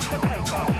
take.